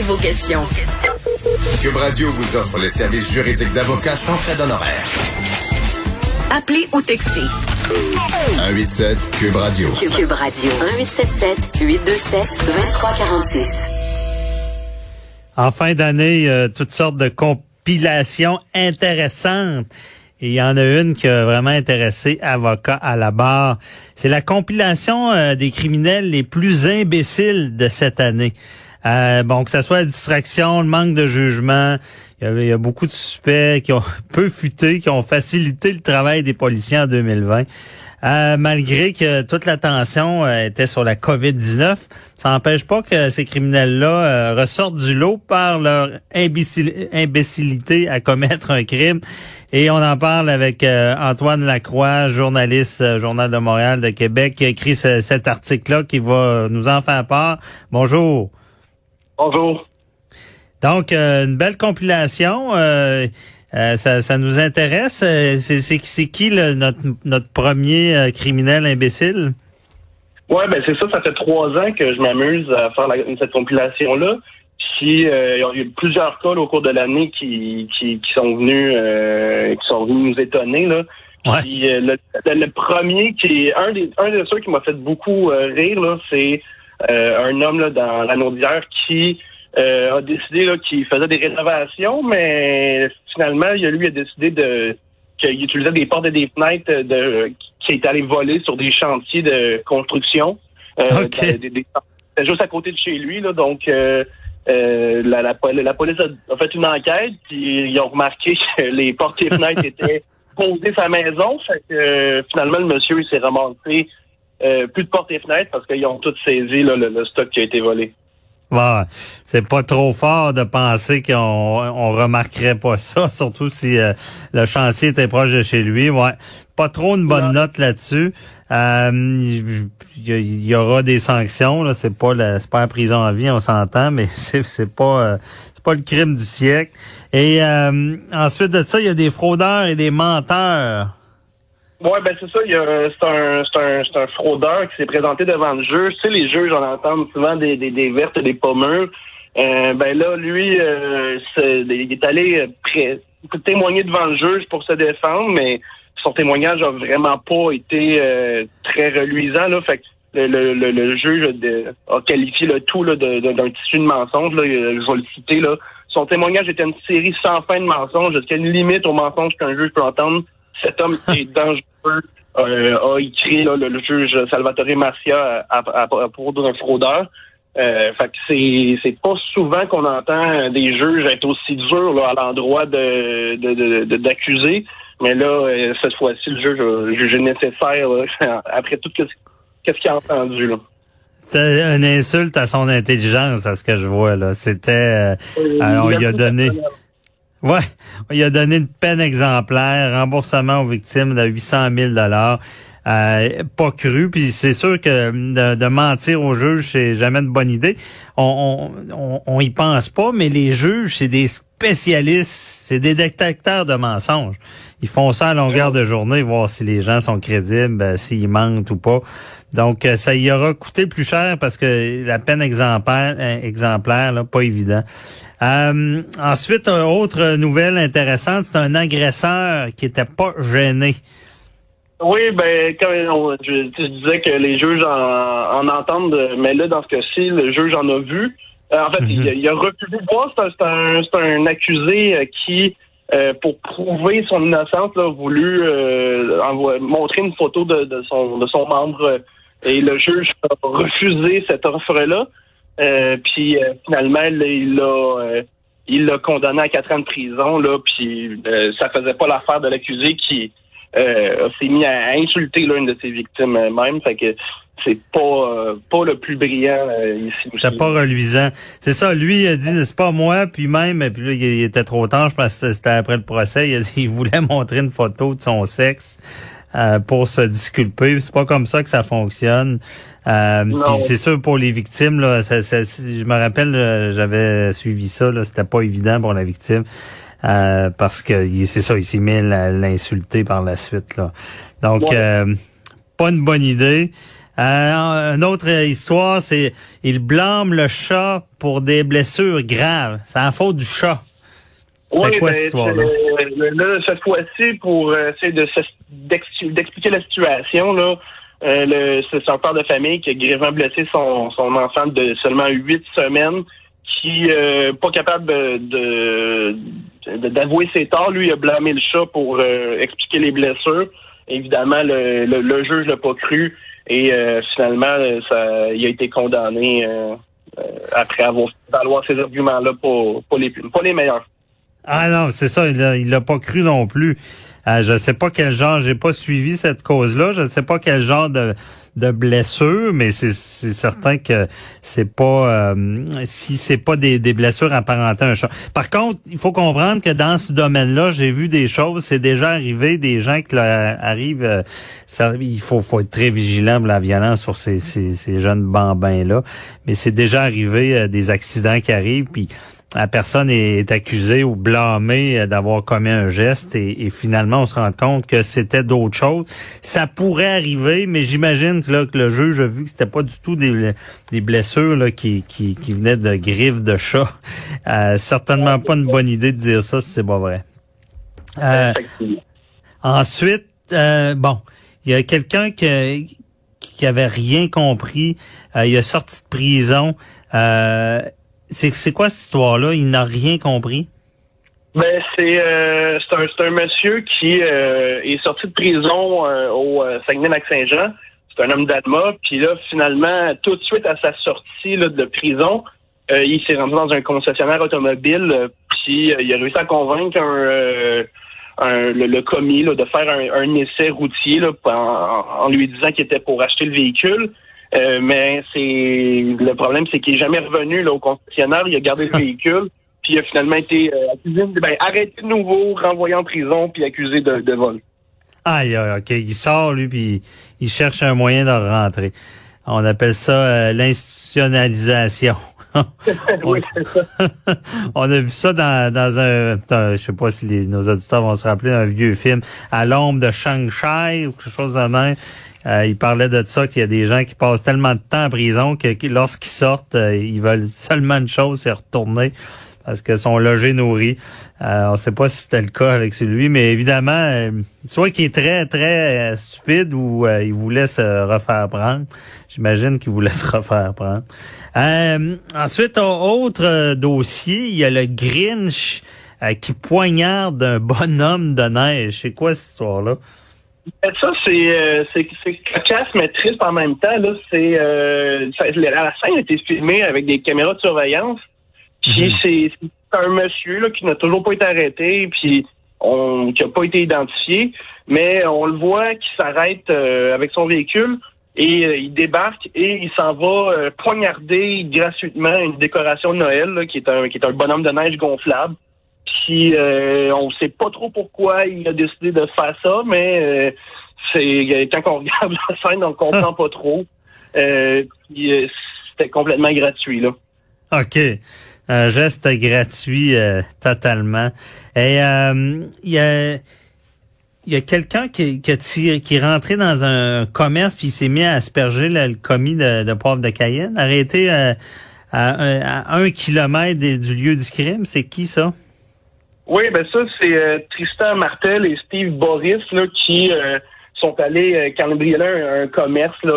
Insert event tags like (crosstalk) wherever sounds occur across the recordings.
Préparez vos questions. Cube Radio vous offre les services juridiques d'avocats sans frais d'honoraires. Appelez ou textez. 187 Cube Radio. Cube Radio. 1877 827 2346. En fin d'année, euh, toutes sortes de compilations intéressantes. Et il y en a une qui a vraiment intéressé avocat à la barre. C'est la compilation euh, des criminels les plus imbéciles de cette année. Euh, bon, que ce soit la distraction, le manque de jugement, il y, a, beaucoup de suspects qui ont (laughs) peu futé, qui ont facilité le travail des policiers en 2020. Euh, malgré que toute l'attention euh, était sur la COVID-19, ça n'empêche pas que ces criminels-là ressortent du lot par leur imbécilité à commettre un crime. Et on en parle avec Antoine Lacroix, journaliste Journal de Montréal de Québec, qui a écrit cet article-là qui va nous en faire part. Bonjour. Bonjour. Donc, euh, une belle compilation. Euh, euh, ça, nous intéresse. C'est qui notre, notre premier criminel imbécile? Ouais, ben c'est ça. Ça fait trois ans que je m'amuse à faire cette compilation-là. Puis il y a eu plusieurs cas au cours de l'année qui, qui, sont venus qui sont venus nous étonner. Là. Puis, le, premier qui est un des un de ceux qui m'a fait beaucoup rire, c'est un homme là, dans l'anneau d'hier qui euh, a décidé qu'il faisait des rénovations, mais finalement, il, lui a décidé de qu'il utilisait des portes et des fenêtres de, qui est allé voler sur des chantiers de construction. Euh, C'était juste à côté de chez lui, là, donc euh, euh la, la, police a, fait une enquête, puis ils ont remarqué (laughs) que les portes et fenêtres (laughs) étaient posées sa maison. Fait que finalement, le monsieur il s'est ramassé euh, plus de portes et fenêtres parce qu'ils ont tous saisi le, stock qui a été volé. Ouais, c'est pas trop fort de penser qu'on on remarquerait pas ça, (laughs) surtout si euh, le chantier était proche de chez lui. Ouais, pas trop une bonne note là-dessus. Euh, il y, aura des sanctions. Là, c'est pas la, c'est pas la prison à vie, on s'entend, (laughs) mais c'est c'est pas c'est pas le crime du siècle. Et ensuite de ça, il y a des fraudeurs et des menteurs. Oui, ben c'est ça. Il y a, c'est un, c'est un, c'est un fraudeur qui s'est présenté devant le juge. Tu sais, les juges, on entend souvent des, des, des vertes et des pommures. Euh, ben là, lui, euh, il est allé pré- témoigner devant le juge pour se défendre, mais son témoignage a vraiment pas été euh, très reluisant. Là, fait que le, le, le, juge a qualifié le tout là, d'un tissu de mensonge. Là, je vais le citer. Là. Son témoignage était une série sans fin de mensonges, jusqu'à une limite au mensonge qu'un juge peut entendre. Cet homme est dangereux euh, a écrit le, juge Salvatore Marcia à, propos d'un fraudeur. Euh, fait que c'est c'est pas souvent qu'on entend des juges être aussi durs là, à l'endroit de d'accuser, mais là euh, cette fois-ci le juge a jugé nécessaire (laughs) après tout qu'est-ce qu'il a entendu là. C'était une insulte à son intelligence, à ce que je vois là. C'était, on lui a donné. Ouais, il a donné une peine exemplaire, remboursement aux victimes de 800 000 dollars. Euh, pas cru, puis c'est sûr que de, mentir aux juges, c'est jamais une bonne idée. On, on, on, y pense pas, mais les juges, c'est des spécialistes, c'est des détecteurs de mensonges. Ils font ça à longueur de journée, voir si les gens sont crédibles, ben, s'ils mentent ou pas. Donc, euh, ça y aura coûté plus cher parce que la peine exemplaire, euh, exemplaire là, pas évident. Euh, ensuite, une autre nouvelle intéressante, c'est un agresseur qui était pas gêné. Oui, ben quand je, disais que les juges en, entendent, mais là, dans ce cas-ci, le juge en a vu. En fait, mhm. il, a refusé de voir. C'est un, un, accusé qui euh, pour prouver son innocence, a voulu euh, montrer une photo de, son, de son membre et le juge a refusé cette offre-là. Euh, puis finalement, il l'a il l'a condamné à quatre ans de prison là. Puis ça faisait pas l'affaire de l'accusé qui euh, s'est mis à insulter l'une de ses victimes euh, même. Fait que c'est pas euh, pas le plus brillant euh, ici. C'était pas reluisant. C'est ça, lui il a dit c'est pas moi, puis même, puis là, il était trop tard, je pense que c'était après le procès, il, a dit, (laughs) il voulait montrer une photo de son sexe euh, pour se disculper. C'est pas comme ça que ça fonctionne. Euh, c'est sûr pour les victimes, là, ça, ça- je me rappelle, euh, j'avais suivi ça, là, c'était pas évident pour la victime. Euh, parce que c'est ça, il s'est mis à l'insulter par la suite. Là. Donc, Ouais. euh, pas une bonne idée. Euh, une autre histoire, c'est il blâme le chat pour des blessures graves. C'est la faute du chat. Oui, quoi, ben, cette histoire-là? c'est- là, cette fois-ci, pour euh, essayer de d'expliquer la situation, là, euh, le- c'est un père de famille qui a grièvement blessé son, son enfant de seulement huit semaines, qui euh, pas capable de de- d'avouer ses torts. Lui, il a blâmé le chat pour euh, expliquer les blessures. Évidemment, le, le, le juge l'a pas cru et euh, finalement, euh, ça, il a été condamné après avoir valoir ces arguments-là, pas, les, pas les meilleurs. Ah non, c'est ça, il l'a pas cru non plus. Euh, je sais pas quel genre, j'ai pas suivi cette cause-là, je ne sais pas quel genre de, de blessure, mais c'est certain que c'est pas euh, si c'est pas des, des blessures apparentées à un chat. Par contre, il faut comprendre que dans ce domaine-là, j'ai vu des choses, c'est déjà arrivé des gens qui arrivent euh, ça, il faut faut être très vigilant pour la violence sur ces, ces, ces jeunes bambins là, mais c'est déjà arrivé euh, des accidents qui arrivent puis la personne est accusée ou blâmée euh, d'avoir commis un geste et, finalement on se rend compte que c'était d'autres choses. Ça pourrait arriver, mais j'imagine que là que le juge a vu que c'était pas du tout des, blessures là, qui, qui, venaient de griffes de chat. Euh, certainement pas une bonne idée de dire ça si c'est pas vrai. Euh. Ensuite, euh, bon, il y a quelqu'un qui, qui avait rien compris. Euh, il est sorti de prison. Euh, c'est quoi cette histoire-là? Il n'a rien compris? Ben c'est euh, c'est un un monsieur qui euh, est sorti de prison euh, au euh, Saguenay-Lac-Saint-Jean. C'est un homme d'Adma. Puis là, finalement, tout de suite à sa sortie de prison, euh, il s'est rendu dans un concessionnaire automobile. puis il a réussi à convaincre un, le, commis de faire un, essai routier en lui disant qu'il était pour acheter le véhicule. Euh, mais c'est le problème, c'est qu'il est jamais revenu là, au concessionnaire. Il a gardé le (laughs) véhicule. Puis il a finalement été euh, accusé, ben, arrêté de nouveau, renvoyé en prison, puis accusé de, de vol. Aïe, OK. Il sort, lui, puis il cherche un moyen de rentrer. On appelle ça euh, l'institutionnalisation. (laughs) (laughs) On a vu ça dans, dans un, je sais pas si les- nos auditeurs vont se rappeler, un vieux film, À l'ombre de Shanghai ou quelque chose de même. Euh, il parlait de ça qu'il y a des gens qui passent tellement de temps en prison que, que lorsqu'ils sortent, euh, ils veulent seulement une chose, c'est retourner parce que sont logés, nourris. Euh, on sait pas si c'était le cas avec celui, mais évidemment, euh, soit qu'il est très, très euh, stupide ou euh, il voulait se refaire prendre. J'imagine qu'il voulait (laughs) se refaire prendre. Ensuite, au- autre dossier, il y a le Grinch qui poignarde un bonhomme de neige. C'est quoi cette histoire-là? Ben, Ça, c'est c'est cocasse, mais triste en même temps. Là, la scène a été filmée avec des caméras de surveillance. Puis Mhm. c'est un monsieur là, qui n'a toujours pas été arrêté, puis on, qui n'a pas été identifié, mais on le voit qui s'arrête euh, avec son véhicule et euh, il débarque et il s'en va euh, poignarder gratuitement une décoration de Noël là, qui est un qui est un bonhomme de neige gonflable. Puis euh, on sait pas trop pourquoi il a décidé de faire ça, mais euh, c'est quand on regarde (laughs) la scène, on comprend pas trop. Puis, C'était complètement gratuit là. OK. Un geste gratuit euh, totalement. Et euh, il y a, y a quelqu'un qui, qui, qui est rentré dans un commerce puis il s'est mis à asperger le commis de, de poivre de Cayenne, arrêté euh, à, un- à un kilomètre du lieu du crime. C'est qui ça? Oui, ben ça, c'est euh, Tristan Martel et Steve Boris là, qui sont allés cambrioler un, un commerce là,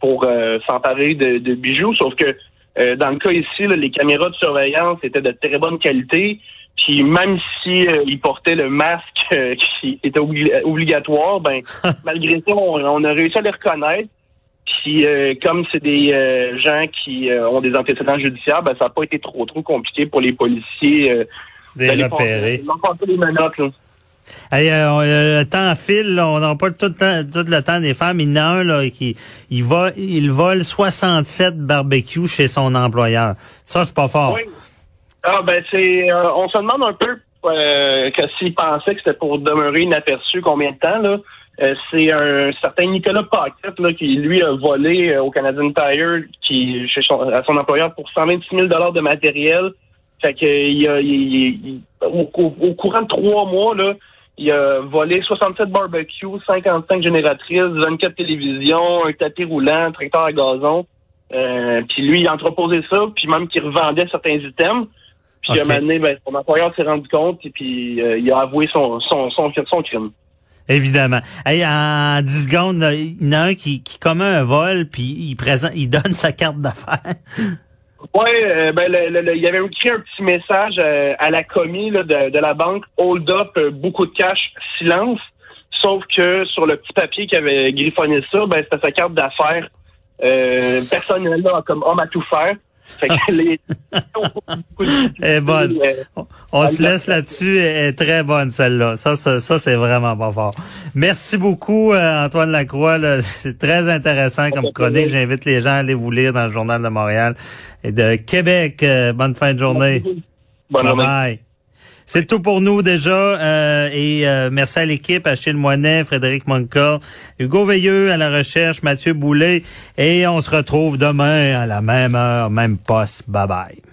pour s'emparer de, de bijoux. Sauf que euh, dans le cas ici, là, les caméras de surveillance étaient de très bonne qualité. Puis même si euh, ils portaient le masque (laughs) euh, qui était obli- obligatoire, ben (laughs) malgré ça, on, on a réussi à les reconnaître. Puis euh, comme c'est des euh, gens qui euh, ont des antécédents judiciaires, ben ça n'a pas été trop trop compliqué pour les policiers. euh, Des d'aller passer les menottes, là. Euh, on- le temps file, on n'a pas tout le, temps, tout le temps des femmes. Il y en a un là, qui il, va, il vole 67 barbecues chez son employeur. Ça, c'est pas fort. Ah ben c'est euh, on se demande un peu euh, que s'il pensait que c'était pour demeurer inaperçu combien de temps là. Euh, c'est un certain Nicolas Paquette là, qui lui a volé euh, au Canadian Tire qui chez son, à son employeur pour 126 000 dollars de matériel. Fait que il a, au courant de trois mois là, il a volé 67 barbecues, 55 génératrices, 24 télévisions, un tapis roulant, un tracteur à gazon. Euh, puis lui, il a entreposé ça, puis même qu'il revendait certains items. Puis Ok. à un moment donné, ben, son employeur s'est rendu compte et puis euh, il a avoué son, son, son, son crime. Évidemment. Hey, en 10 secondes, il y en a un qui, qui commet un vol, puis il présente, il donne sa carte d'affaires. Ouais, euh, ben le, le- le- il avait écrit un petit message euh, à la commis là, de, de la banque, hold up, euh, beaucoup de cash, silence. Sauf que sur le petit papier qui avait griffonné ça, ben c'était sa carte d'affaires euh, personnelle là, comme homme à tout faire. Fait que les Elle (laughs) est bonne. Euh, On, on se laisse là-dessus. Elle est très bonne, celle-là. Ça, ça, ça, c'est vraiment pas fort. Merci beaucoup, euh, Antoine Lacroix. (laughs) C'est très intéressant comme chronique. J'invite les gens à aller vous lire dans le Journal de Montréal et de Québec. Euh, bonne fin de journée. Bonne Bye journée. bye. C'est tout pour nous déjà. euh, et euh, merci à l'équipe, Achille Moinet, Frédéric Monca, Hugo Veilleux à la recherche, Mathieu Boulet. Et on se retrouve demain à la même heure, même poste. Bye bye.